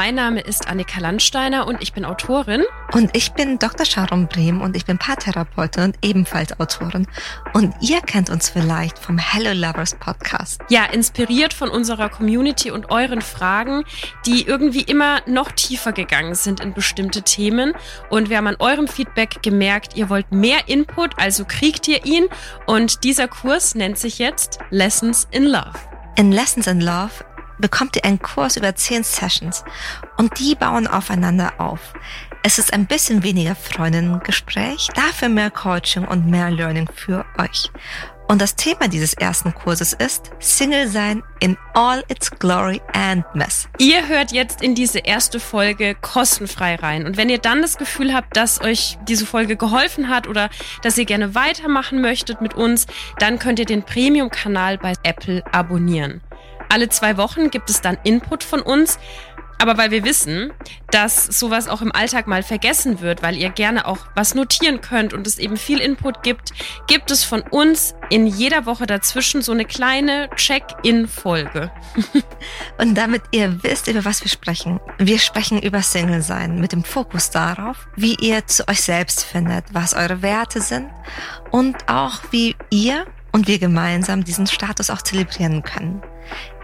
mein Name ist Annika Landsteiner und ich bin Autorin. Und ich bin Dr. Sharon Brehm und ich bin Paartherapeutin und ebenfalls Autorin. Und ihr kennt uns vielleicht vom Hello Lovers Podcast. Ja, inspiriert von unserer Community und euren Fragen, die irgendwie immer noch tiefer gegangen sind in bestimmte Themen. Und wir haben an eurem Feedback gemerkt, ihr wollt mehr Input, also kriegt ihr ihn. Und dieser Kurs nennt sich jetzt Lessons in Love. In Lessons in Love bekommt ihr einen Kurs über zehn Sessions und die bauen aufeinander auf. Es ist ein bisschen weniger Freundinnengespräch, dafür mehr Coaching und mehr Learning für euch. Und das Thema dieses ersten Kurses ist Single sein in all its glory and mess. Ihr hört jetzt in diese erste Folge kostenfrei rein. Und wenn ihr dann das Gefühl habt, dass euch diese Folge geholfen hat oder dass ihr gerne weitermachen möchtet mit uns, dann könnt ihr den Premium-Kanal bei Apple abonnieren. Alle zwei Wochen gibt es dann Input von uns. Aber weil wir wissen, dass sowas auch im Alltag mal vergessen wird, weil ihr gerne auch was notieren könnt und es eben viel Input gibt, gibt es von uns in jeder Woche dazwischen so eine kleine Check-in-Folge. und damit ihr wisst, über was wir sprechen. Wir sprechen über Single sein mit dem Fokus darauf, wie ihr zu euch selbst findet, was eure Werte sind und auch wie ihr und wir gemeinsam diesen Status auch zelebrieren können.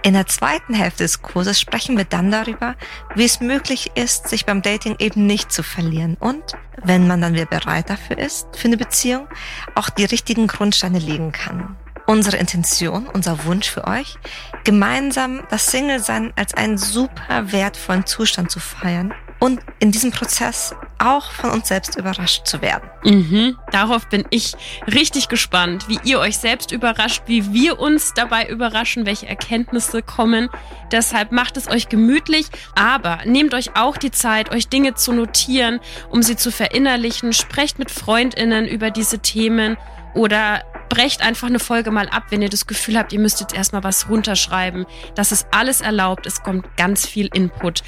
In der zweiten Hälfte des Kurses sprechen wir dann darüber, wie es möglich ist, sich beim Dating eben nicht zu verlieren und, wenn man dann wieder bereit dafür ist, für eine Beziehung, auch die richtigen Grundsteine legen kann. Unsere Intention, unser Wunsch für euch, gemeinsam das Single-Sein als einen super wertvollen Zustand zu feiern und in diesem Prozess auch von uns selbst überrascht zu werden. Mhm, darauf bin ich richtig gespannt, wie ihr euch selbst überrascht, wie wir uns dabei überraschen, welche Erkenntnisse kommen. Deshalb macht es euch gemütlich, aber nehmt euch auch die Zeit, euch Dinge zu notieren, um sie zu verinnerlichen. Sprecht mit Freundinnen über diese Themen oder brecht einfach eine Folge mal ab, wenn ihr das Gefühl habt, ihr müsst jetzt erstmal was runterschreiben. Das ist alles erlaubt. Es kommt ganz viel Input.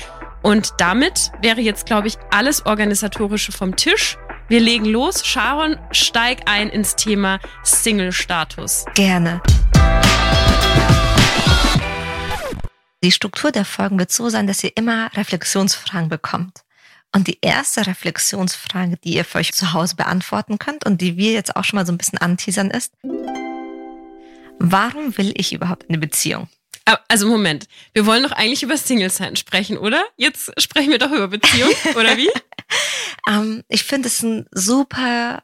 Und damit wäre jetzt, glaube ich, alles Organisatorische vom Tisch. Wir legen los. Sharon, steig ein ins Thema Single-Status. Gerne. Die Struktur der Folgen wird so sein, dass ihr immer Reflexionsfragen bekommt. Und die erste Reflexionsfrage, die ihr für euch zu Hause beantworten könnt und die wir jetzt auch schon mal so ein bisschen anteasern ist, warum will ich überhaupt eine Beziehung? Also Moment, wir wollen doch eigentlich über Single-Sein sprechen, oder? Jetzt sprechen wir doch über Beziehung, oder wie? um, ähm, ich finde es ein super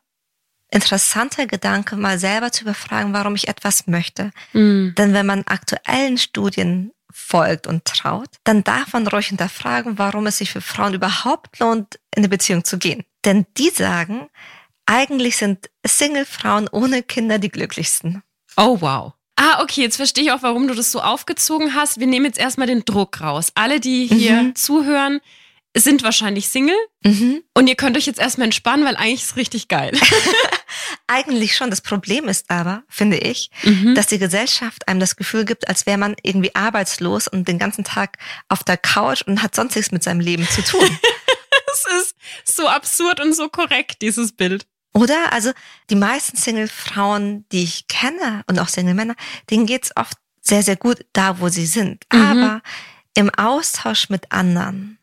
interessanter Gedanke, mal selber zu überfragen, warum ich etwas möchte. Mm. Denn wenn man aktuellen Studien folgt und traut, dann darf man ruhig hinterfragen, warum es sich für Frauen überhaupt lohnt, in eine Beziehung zu gehen. Denn die sagen, eigentlich sind Single-Frauen ohne Kinder die glücklichsten. Oh wow. Ah, okay, jetzt verstehe ich auch, warum du das so aufgezogen hast. Wir nehmen jetzt erstmal den Druck raus. Alle, die hier mhm. zuhören, sind wahrscheinlich Single. Mhm. Und ihr könnt euch jetzt erstmal entspannen, weil eigentlich ist es richtig geil. eigentlich schon. Das Problem ist aber, finde ich, mhm. dass die Gesellschaft einem das Gefühl gibt, als wäre man irgendwie arbeitslos und den ganzen Tag auf der Couch und hat sonst nichts mit seinem Leben zu tun. das ist so absurd und so korrekt, dieses Bild. Oder? Also die meisten Single-Frauen, die ich kenne und auch Single-Männer, denen geht's oft sehr, sehr gut da, wo sie sind. Mhm. Aber im Austausch mit anderen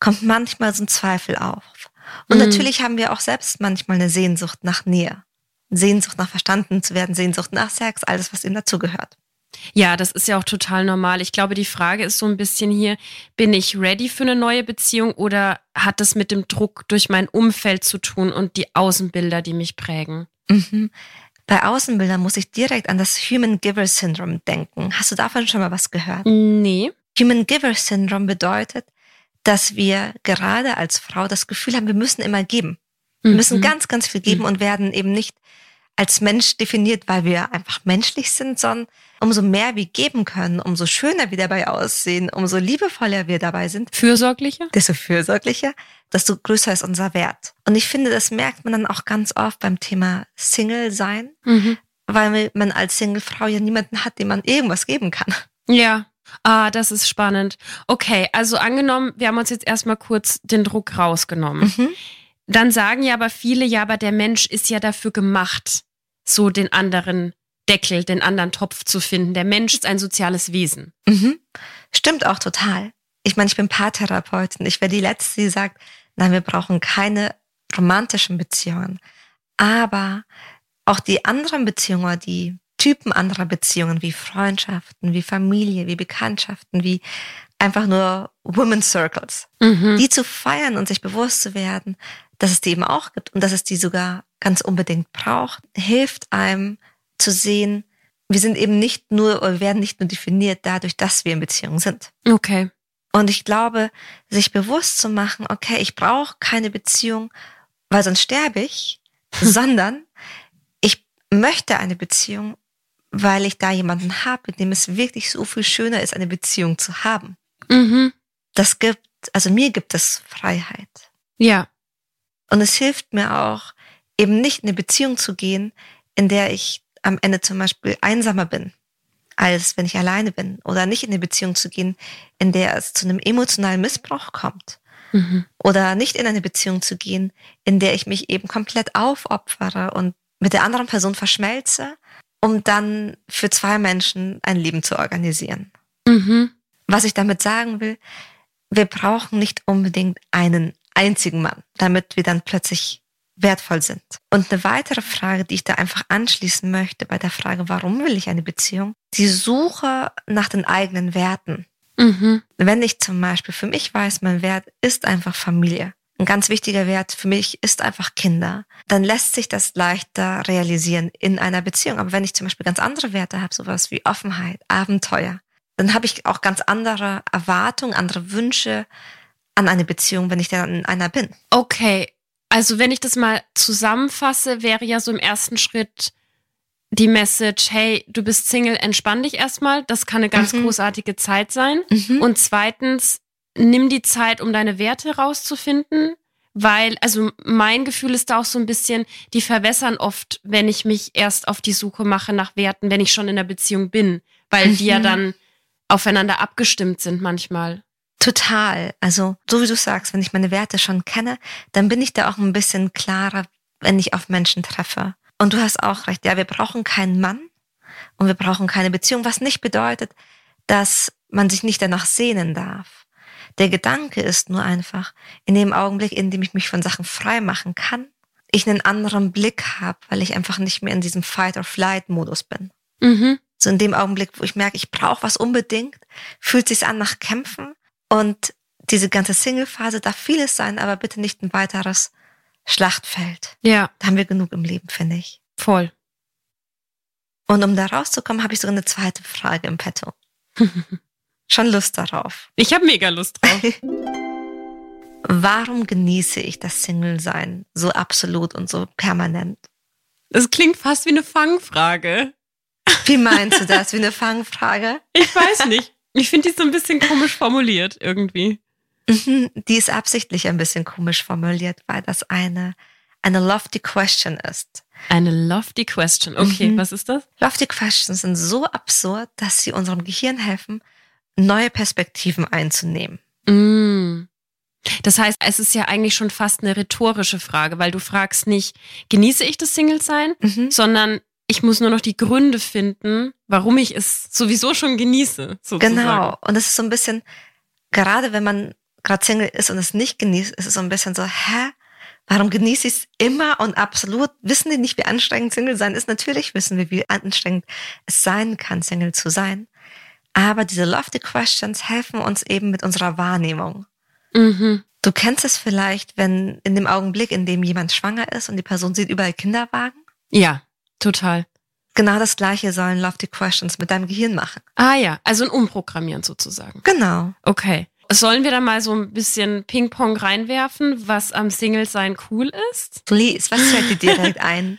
kommt manchmal so ein Zweifel auf. Und mhm. natürlich haben wir auch selbst manchmal eine Sehnsucht nach Nähe. Sehnsucht nach verstanden zu werden, Sehnsucht nach Sex, alles, was ihm dazugehört. Ja, das ist ja auch total normal. Ich glaube, die Frage ist so ein bisschen hier, bin ich ready für eine neue Beziehung oder hat das mit dem Druck durch mein Umfeld zu tun und die Außenbilder, die mich prägen? Mhm. Bei Außenbildern muss ich direkt an das Human Giver Syndrome denken. Hast du davon schon mal was gehört? Nee. Human Giver Syndrome bedeutet, dass wir gerade als Frau das Gefühl haben, wir müssen immer geben. Wir müssen mhm. ganz, ganz viel geben mhm. und werden eben nicht als Mensch definiert, weil wir einfach menschlich sind, sondern umso mehr wir geben können, umso schöner wir dabei aussehen, umso liebevoller wir dabei sind. Fürsorglicher? Desto fürsorglicher, desto größer ist unser Wert. Und ich finde, das merkt man dann auch ganz oft beim Thema Single sein, mhm. weil man als Single-Frau ja niemanden hat, dem man irgendwas geben kann. Ja, Ah, das ist spannend. Okay, also angenommen, wir haben uns jetzt erstmal kurz den Druck rausgenommen. Mhm. Dann sagen ja aber viele, ja, aber der Mensch ist ja dafür gemacht, so den anderen Deckel, den anderen Topf zu finden. Der Mensch ist ein soziales Wesen. Mhm. Stimmt auch total. ich meine, ich bin Paartherapeutin. Ich wäre die Letzte, die sagt, nein, wir brauchen keine romantischen Beziehungen. Aber auch die anderen Beziehungen, die Typen anderer Beziehungen, wie Freundschaften, wie Familie, wie Bekanntschaften, wie einfach nur Women Circles, mhm. die zu feiern und sich bewusst zu werden, dass es die eben auch gibt und dass es die sogar ganz unbedingt braucht, hilft einem zu sehen, wir sind eben nicht nur oder werden nicht nur definiert dadurch, dass wir in Beziehung sind. Okay. Und ich glaube, sich bewusst zu machen, okay, ich brauche keine Beziehung, weil sonst sterbe ich, sondern ich möchte eine Beziehung, weil ich da jemanden habe, mit dem es wirklich so viel schöner ist, eine Beziehung zu haben. Mhm. Das gibt, also mir gibt es Freiheit. Ja. Und es hilft mir auch, eben nicht in eine Beziehung zu gehen, in der ich am Ende zum Beispiel einsamer bin, als wenn ich alleine bin. Oder nicht in eine Beziehung zu gehen, in der es zu einem emotionalen Missbrauch kommt. Mhm. Oder nicht in eine Beziehung zu gehen, in der ich mich eben komplett aufopfere und mit der anderen Person verschmelze, um dann für zwei Menschen ein Leben zu organisieren. Mhm. Was ich damit sagen will, wir brauchen nicht unbedingt einen einzigen Mann, damit wir dann plötzlich wertvoll sind. Und eine weitere Frage, die ich da einfach anschließen möchte bei der Frage, warum will ich eine Beziehung? Die Suche nach den eigenen Werten. Mhm. Wenn ich zum Beispiel für mich weiß, mein Wert ist einfach Familie. Ein ganz wichtiger Wert für mich ist einfach Kinder. Dann lässt sich das leichter realisieren in einer Beziehung. Aber wenn ich zum Beispiel ganz andere Werte habe, sowas wie Offenheit, Abenteuer, dann habe ich auch ganz andere Erwartungen, andere Wünsche an eine Beziehung, wenn ich dann in einer bin. Okay, also wenn ich das mal zusammenfasse, wäre ja so im ersten Schritt die Message, hey, du bist Single, entspann dich erstmal. Das kann eine ganz mhm. großartige Zeit sein. Mhm. Und zweitens, nimm die Zeit, um deine Werte rauszufinden. Weil, also mein Gefühl ist da auch so ein bisschen, die verwässern oft, wenn ich mich erst auf die Suche mache nach Werten, wenn ich schon in der Beziehung bin. Weil mhm. die ja dann aufeinander abgestimmt sind manchmal. Total. Also, so wie du sagst, wenn ich meine Werte schon kenne, dann bin ich da auch ein bisschen klarer, wenn ich auf Menschen treffe. Und du hast auch recht, ja, wir brauchen keinen Mann und wir brauchen keine Beziehung, was nicht bedeutet, dass man sich nicht danach sehnen darf. Der Gedanke ist nur einfach, in dem Augenblick, in dem ich mich von Sachen frei machen kann, ich einen anderen Blick habe, weil ich einfach nicht mehr in diesem Fight-or-Flight-Modus bin. Mhm. So in dem Augenblick, wo ich merke, ich brauche was unbedingt, fühlt sich an nach Kämpfen und diese ganze Single-Phase darf vieles sein, aber bitte nicht ein weiteres Schlachtfeld. Ja. Da haben wir genug im Leben, finde ich. Voll. Und um da rauszukommen, habe ich sogar eine zweite Frage im Petto. Schon Lust darauf. Ich habe mega Lust drauf. Warum genieße ich das Single-Sein so absolut und so permanent? Das klingt fast wie eine Fangfrage. Wie meinst du das? Wie eine Fangfrage? Ich weiß nicht. Ich finde die so ein bisschen komisch formuliert irgendwie. Mhm, die ist absichtlich ein bisschen komisch formuliert, weil das eine, eine lofty question ist. Eine lofty question. Okay, mhm. was ist das? Lofty questions sind so absurd, dass sie unserem Gehirn helfen, neue Perspektiven einzunehmen. Mm. Das heißt, es ist ja eigentlich schon fast eine rhetorische Frage, weil du fragst nicht, genieße ich das Single-Sein, mhm. sondern ich muss nur noch die Gründe finden, warum ich es sowieso schon genieße. Sozusagen. Genau. Und es ist so ein bisschen, gerade wenn man gerade Single ist und es nicht genießt, ist es so ein bisschen so, hä? Warum genieße ich es immer und absolut? Wissen die nicht, wie anstrengend Single sein ist? Natürlich wissen wir, wie anstrengend es sein kann, Single zu sein. Aber diese lofty questions helfen uns eben mit unserer Wahrnehmung. Mhm. Du kennst es vielleicht, wenn in dem Augenblick, in dem jemand schwanger ist und die Person sieht überall Kinderwagen. Ja. Total. Genau das gleiche sollen Lofty Questions mit deinem Gehirn machen. Ah ja, also ein Umprogrammieren sozusagen. Genau. Okay. Sollen wir da mal so ein bisschen Ping-Pong reinwerfen, was am Single-Sein cool ist? Please, was fällt dir direkt ein?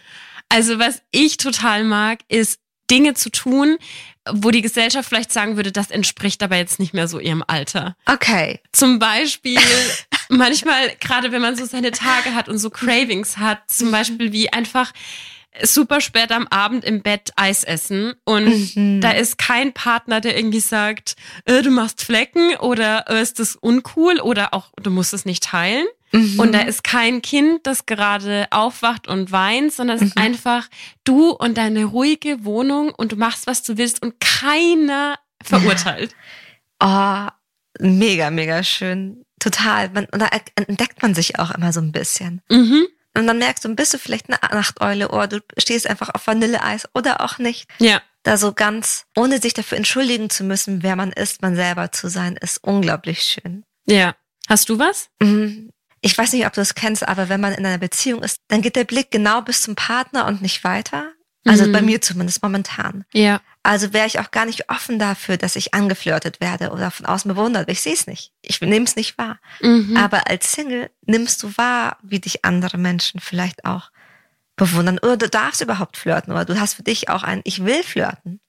Also was ich total mag, ist Dinge zu tun, wo die Gesellschaft vielleicht sagen würde, das entspricht aber jetzt nicht mehr so ihrem Alter. Okay. Zum Beispiel manchmal, gerade wenn man so seine Tage hat und so Cravings hat, zum Beispiel wie einfach super spät am Abend im Bett Eis essen und mhm. da ist kein Partner, der irgendwie sagt, äh, du machst Flecken oder äh, ist das uncool oder auch du musst es nicht teilen. Mhm. Und da ist kein Kind, das gerade aufwacht und weint, sondern es mhm. ist einfach du und deine ruhige Wohnung und du machst, was du willst und keiner verurteilt. Oh, Mega, mega schön. Total. Man, und da entdeckt man sich auch immer so ein bisschen. Mhm. Und dann merkst du, bist du vielleicht eine Nachteule oder du stehst einfach auf Vanilleeis oder auch nicht. Ja. Da so ganz, ohne sich dafür entschuldigen zu müssen, wer man ist, man selber zu sein, ist unglaublich schön. Ja. Hast du was? Mhm. Ich weiß nicht, ob du das kennst, aber wenn man in einer Beziehung ist, dann geht der Blick genau bis zum Partner und nicht weiter. Also Mhm. bei mir zumindest momentan. Ja. Also wäre ich auch gar nicht offen dafür, dass ich angeflirtet werde oder von außen bewundert. Ich sehe es nicht. Ich nehme es nicht wahr. Mhm. Aber als Single nimmst du wahr, wie dich andere Menschen vielleicht auch bewundern. Oder du darfst überhaupt flirten. Oder du hast für dich auch ein Ich will flirten.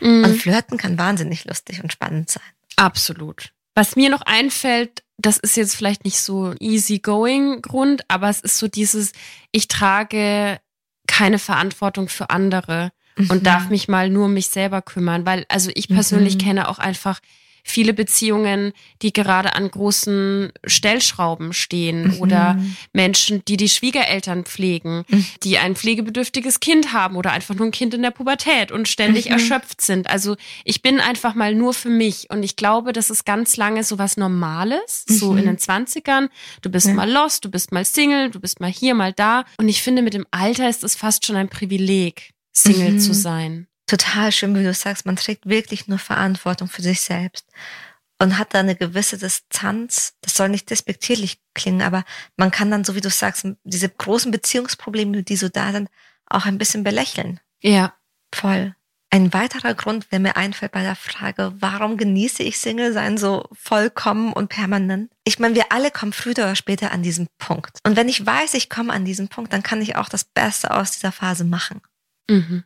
Mhm. Und flirten kann wahnsinnig lustig und spannend sein. Absolut. Was mir noch einfällt, das ist jetzt vielleicht nicht so easygoing Grund, aber es ist so dieses, ich trage keine Verantwortung für andere und Mhm. darf mich mal nur um mich selber kümmern, weil also ich persönlich Mhm. kenne auch einfach viele Beziehungen, die gerade an großen Stellschrauben stehen Mhm. oder Menschen, die die Schwiegereltern pflegen, Mhm. die ein pflegebedürftiges Kind haben oder einfach nur ein Kind in der Pubertät und ständig Mhm. erschöpft sind. Also ich bin einfach mal nur für mich und ich glaube, das ist ganz lange so was Normales, so Mhm. in den Zwanzigern. Du bist Ja. mal lost, du bist mal Single, du bist mal hier, mal da. Und ich finde, mit dem Alter ist es fast schon ein Privileg, Single Mhm. zu sein. Total schön, wie du sagst, man trägt wirklich nur Verantwortung für sich selbst und hat da eine gewisse Distanz. Das soll nicht despektierlich klingen, aber man kann dann, so wie du sagst, diese großen Beziehungsprobleme, die so da sind, auch ein bisschen belächeln. Ja. Voll. Ein weiterer Grund, der mir einfällt bei der Frage, warum genieße ich Single sein so vollkommen und permanent? Ich meine, wir alle kommen früher oder später an diesen Punkt. Und wenn ich weiß, ich komme an diesen Punkt, dann kann ich auch das Beste aus dieser Phase machen. Mhm.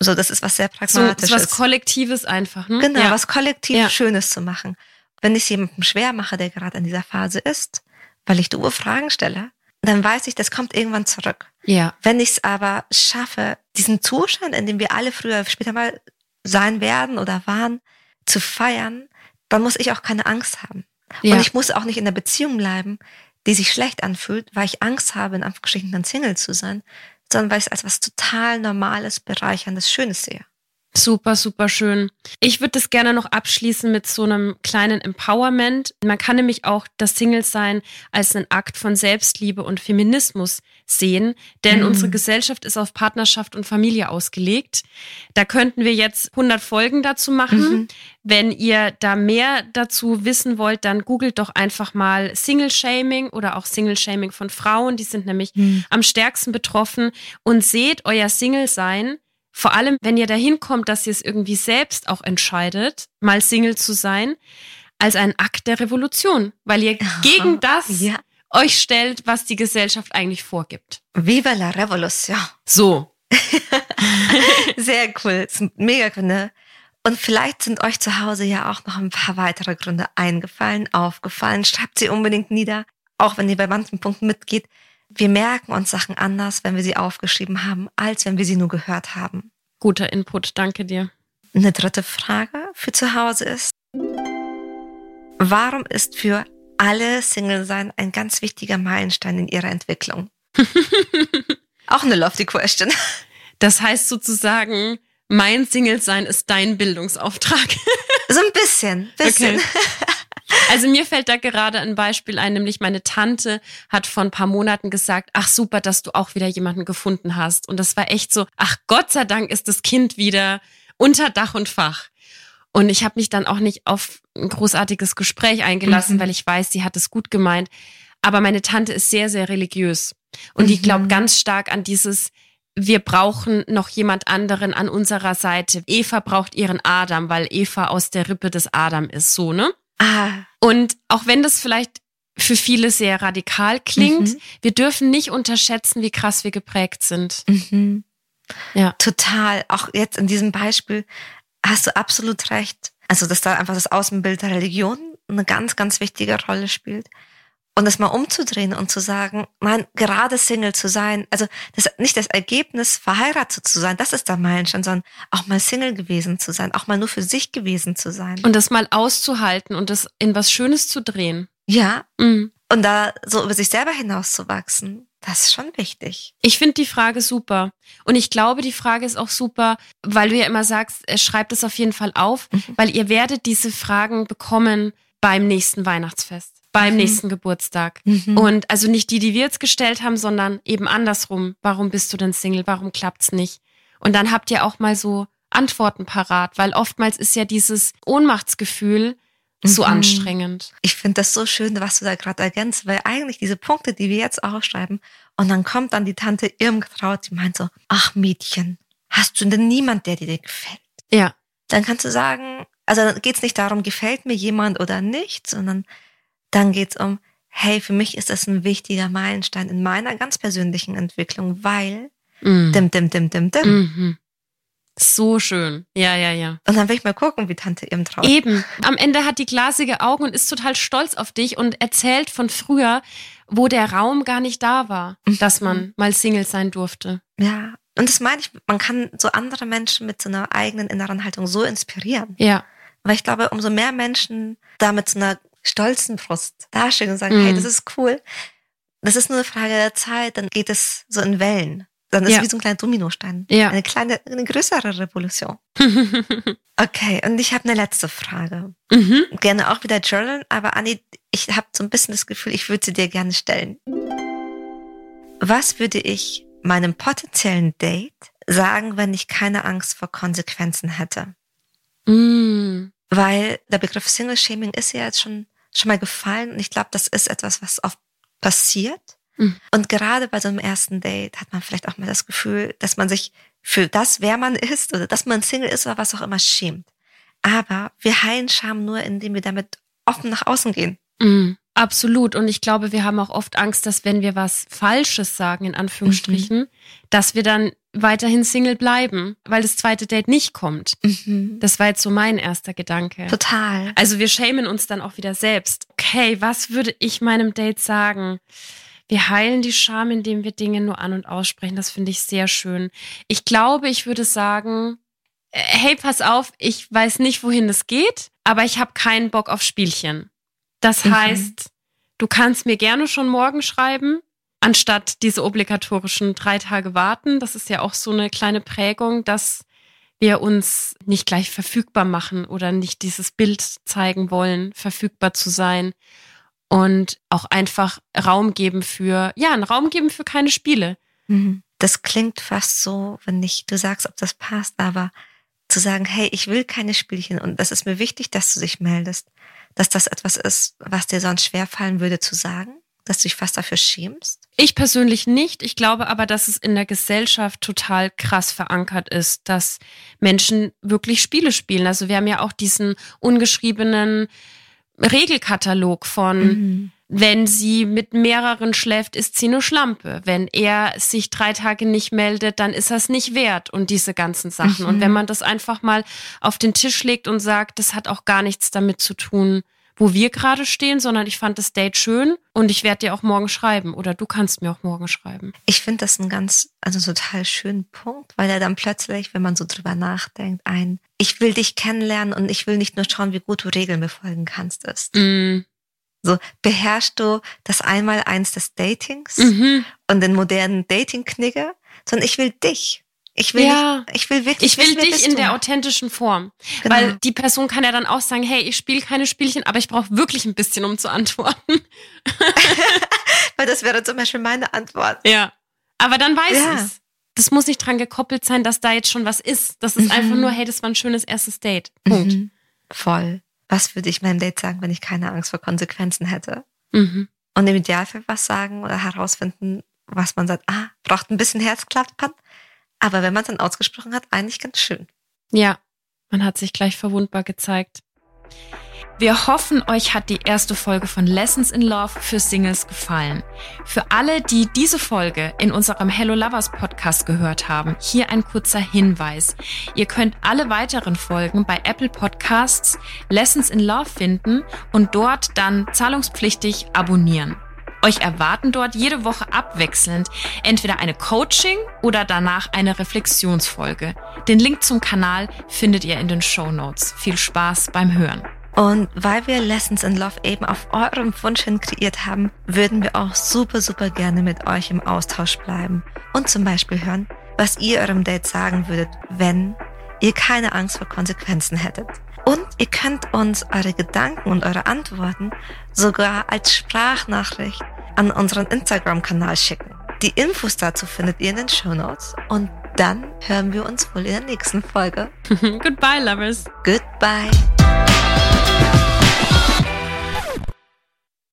So, das ist was sehr pragmatisches. so was Kollektives einfach, ne? Genau, ja. was kollektiv Ja. Schönes zu machen. Wenn ich es jemandem schwer mache, der gerade in dieser Phase ist, weil ich doofe Fragen stelle, dann weiß ich, das kommt irgendwann zurück. Ja. Wenn ich es aber schaffe, diesen Zustand, in dem wir alle früher später mal sein werden oder waren, zu feiern, dann muss ich auch keine Angst haben. ja. Und ich muss auch nicht in einer Beziehung bleiben, die sich schlecht anfühlt, weil ich Angst habe, in Anführungsstrichen dann Single zu sein, sondern weil ich es als was total Normales, Bereicherndes, Schönes sehe. Super, super schön. Ich würde das gerne noch abschließen mit so einem kleinen Empowerment. Man kann nämlich auch das Single-Sein als einen Akt von Selbstliebe und Feminismus sehen, denn Mhm. unsere Gesellschaft ist auf Partnerschaft und Familie ausgelegt. Da könnten wir jetzt 100 Folgen dazu machen. Mhm. Wenn ihr da mehr dazu wissen wollt, dann googelt doch einfach mal Single-Shaming oder auch Single-Shaming von Frauen. Die sind nämlich Mhm. am stärksten betroffen und seht euer Single-Sein, vor allem wenn ihr dahin kommt, dass ihr es irgendwie selbst auch entscheidet, mal Single zu sein, als einen Akt der Revolution, weil ihr gegen das Ja. euch stellt, was die Gesellschaft eigentlich vorgibt. Viva la Revolution. So. Sehr cool. Mega Gründe. Und vielleicht sind euch zu Hause ja auch noch ein paar weitere Gründe eingefallen, aufgefallen. Schreibt sie unbedingt nieder, auch wenn ihr bei manchen Punkten mitgeht. Wir merken uns Sachen anders, wenn wir sie aufgeschrieben haben, als wenn wir sie nur gehört haben. Guter Input, danke dir. Eine dritte Frage für zu Hause ist, warum ist für alle Single-Sein ein ganz wichtiger Meilenstein in ihrer Entwicklung? auch eine lofty question. Das heißt sozusagen, mein Single-Sein ist dein Bildungsauftrag. So ein bisschen, bisschen. Okay. Also mir fällt da gerade ein Beispiel ein, nämlich meine Tante hat vor ein paar Monaten gesagt, ach super, dass du auch wieder jemanden gefunden hast. Und das war echt so, ach Gott sei Dank ist das Kind wieder unter Dach und Fach. Und ich habe mich dann auch nicht auf ein großartiges Gespräch eingelassen, Mhm. weil ich weiß, sie hat es gut gemeint. Aber meine Tante ist sehr, sehr religiös. Und die Mhm. glaubt ganz stark an dieses, wir brauchen noch jemand anderen an unserer Seite. Eva braucht ihren Adam, weil Eva aus der Rippe des Adam ist, so, ne? Ah, Und auch wenn das vielleicht für viele sehr radikal klingt, Mhm. wir dürfen nicht unterschätzen, wie krass wir geprägt sind. Mhm. Ja. Total. Auch jetzt in diesem Beispiel hast du absolut recht. Also, dass da einfach das Außenbild der Religion eine ganz, ganz wichtige Rolle spielt. Und das mal umzudrehen und zu sagen, nein, gerade Single zu sein, also das, nicht das Ergebnis, verheiratet zu sein, das ist der Meilenstein, sondern auch mal Single gewesen zu sein, auch mal nur für sich gewesen zu sein. Und das mal auszuhalten und das in was Schönes zu drehen. ja, Mhm. und da so über sich selber hinauszuwachsen, das ist schon wichtig. Ich finde die Frage super. Und ich glaube, die Frage ist auch super, weil du ja immer sagst, äh, schreibt es auf jeden Fall auf, Mhm. weil ihr werdet diese Fragen bekommen, beim nächsten Weihnachtsfest, beim Mhm. nächsten Geburtstag. Mhm. Und also nicht die, die wir jetzt gestellt haben, sondern eben andersrum. Warum bist du denn Single? Warum klappt's nicht? Und dann habt ihr auch mal so Antworten parat, weil oftmals ist ja dieses Ohnmachtsgefühl so Mhm. anstrengend. Ich finde das so schön, was du da gerade ergänzt, weil eigentlich diese Punkte, die wir jetzt aufschreiben, und dann kommt dann die Tante Irmtraut, die meint so, ach Mädchen, hast du denn niemand, der dir gefällt? Ja. Dann kannst du sagen, also dann geht's nicht darum, gefällt mir jemand oder nicht, sondern dann geht's um, hey, für mich ist das ein wichtiger Meilenstein in meiner ganz persönlichen Entwicklung, weil Mhm. dim, dim, dim, dim, dim. Mhm. So schön. Ja, ja, ja. Und dann will ich mal gucken, wie Tante Irmtraut. Eben. Am Ende hat die glasige Augen und ist total stolz auf dich und erzählt von früher, wo der Raum gar nicht da war, dass man mal Single sein durfte. Ja. Und das meine ich, man kann so andere Menschen mit so einer eigenen inneren Haltung so inspirieren. Ja. Weil ich glaube, umso mehr Menschen da mit so einer stolzen Brust dastehen und sagen, Mhm. hey, das ist cool, das ist nur eine Frage der Zeit, dann geht es so in Wellen. Dann ist Ja. es wie so ein kleiner Dominostein. Ja. Eine kleine, eine größere Revolution. Okay, und ich habe eine letzte Frage. mhm. Gerne auch wieder journalen, aber Anni, ich habe so ein bisschen das Gefühl, ich würde sie dir gerne stellen. Was würde ich meinem potenziellen Date sagen, wenn ich keine Angst vor Konsequenzen hätte? Mm. Weil der Begriff Single Shaming ist ja jetzt schon, schon mal gefallen und ich glaube, das ist etwas, was oft passiert. Mhm. Und gerade bei so einem ersten Date hat man vielleicht auch mal das Gefühl, dass man sich für das, wer man ist oder dass man Single ist oder was auch immer schämt. Aber wir heilen Scham nur, indem wir damit offen nach außen gehen. Mm. Absolut. Und ich glaube, wir haben auch oft Angst, dass wenn wir was Falsches sagen, in Anführungsstrichen, dass wir dann weiterhin Single bleiben, weil das zweite Date nicht kommt. Das war jetzt so mein erster Gedanke. Total. Also wir schämen uns dann auch wieder selbst. Okay, was würde ich meinem Date sagen? Wir heilen die Scham, indem wir Dinge nur an und aussprechen. Das finde ich sehr schön. Ich glaube, ich würde sagen, äh, hey, pass auf, ich weiß nicht, wohin es geht, aber ich habe keinen Bock auf Spielchen. Das Mhm. heißt, du kannst mir gerne schon morgen schreiben, anstatt diese obligatorischen drei Tage warten. Das ist ja auch so eine kleine Prägung, dass wir uns nicht gleich verfügbar machen oder nicht dieses Bild zeigen wollen, verfügbar zu sein und auch einfach Raum geben für, ja, einen Raum geben für keine Spiele. Mhm. Das klingt fast so, wenn nicht du sagst, ob das passt, aber zu sagen, hey, ich will keine Spielchen und das ist mir wichtig, dass du dich meldest, dass das etwas ist, was dir sonst schwerfallen würde zu sagen, dass du dich fast dafür schämst. Ich persönlich nicht. Ich glaube aber, dass es in der Gesellschaft total krass verankert ist, dass Menschen wirklich Spiele spielen. Also wir haben ja auch diesen ungeschriebenen Regelkatalog von, Mhm. Wenn sie mit mehreren schläft, ist sie eine Schlampe. Wenn er sich drei Tage nicht meldet, dann ist es nicht wert und diese ganzen Sachen. Mhm. Und wenn man das einfach mal auf den Tisch legt und sagt, das hat auch gar nichts damit zu tun, wo wir gerade stehen, sondern ich fand das Date schön und ich werde dir auch morgen schreiben oder du kannst mir auch morgen schreiben. Ich finde das einen ganz, also total schönen Punkt, weil er dann plötzlich, wenn man so drüber nachdenkt, ein, ich will dich kennenlernen und ich will nicht nur schauen, wie gut du Regeln befolgen kannst, ist. Mm. So, beherrschst du das Einmaleins des Datings Mhm. und den modernen Dating-Knigge, sondern ich will dich. Ich will, Ja. nicht, ich will wirklich Ich will dich in du. der authentischen Form. Genau. Weil die Person kann ja dann auch sagen, hey, ich spiele keine Spielchen, aber ich brauche wirklich ein bisschen, um zu antworten. Weil das wäre zum Beispiel meine Antwort. Ja. Aber dann weiß Ja. ich's. Das muss nicht dran gekoppelt sein, dass da jetzt schon was ist. Das ist Mhm. einfach nur, hey, das war ein schönes erstes Date. Punkt. Mhm. Voll. Was würde ich meinem Date sagen, wenn ich keine Angst vor Konsequenzen hätte? Mhm. Und im Idealfall was sagen oder herausfinden, was man sagt, ah, braucht ein bisschen Herzklappern. Aber wenn man es dann ausgesprochen hat, eigentlich ganz schön. Ja, man hat sich gleich verwundbar gezeigt. Wir hoffen, euch hat die erste Folge von Lessons in Love für Singles gefallen. Für alle, die diese Folge in unserem Hello Lovers Podcast gehört haben, hier ein kurzer Hinweis. Ihr könnt alle weiteren Folgen bei Apple Podcasts Lessons in Love finden und dort dann zahlungspflichtig abonnieren. Euch erwarten dort jede Woche abwechselnd entweder eine Coaching oder danach eine Reflexionsfolge. Den Link zum Kanal findet ihr in den Show Notes. Viel Spaß beim Hören. Und weil wir Lessons in Love eben auf eurem Wunsch hin kreiert haben, würden wir auch super, super gerne mit euch im Austausch bleiben und zum Beispiel hören, was ihr eurem Date sagen würdet, wenn ihr keine Angst vor Konsequenzen hättet. Und ihr könnt uns eure Gedanken und eure Antworten sogar als Sprachnachricht an unseren Instagram-Kanal schicken. Die Infos dazu findet ihr in den Show Notes und dann hören wir uns wohl in der nächsten Folge. Goodbye, Lovers. Goodbye.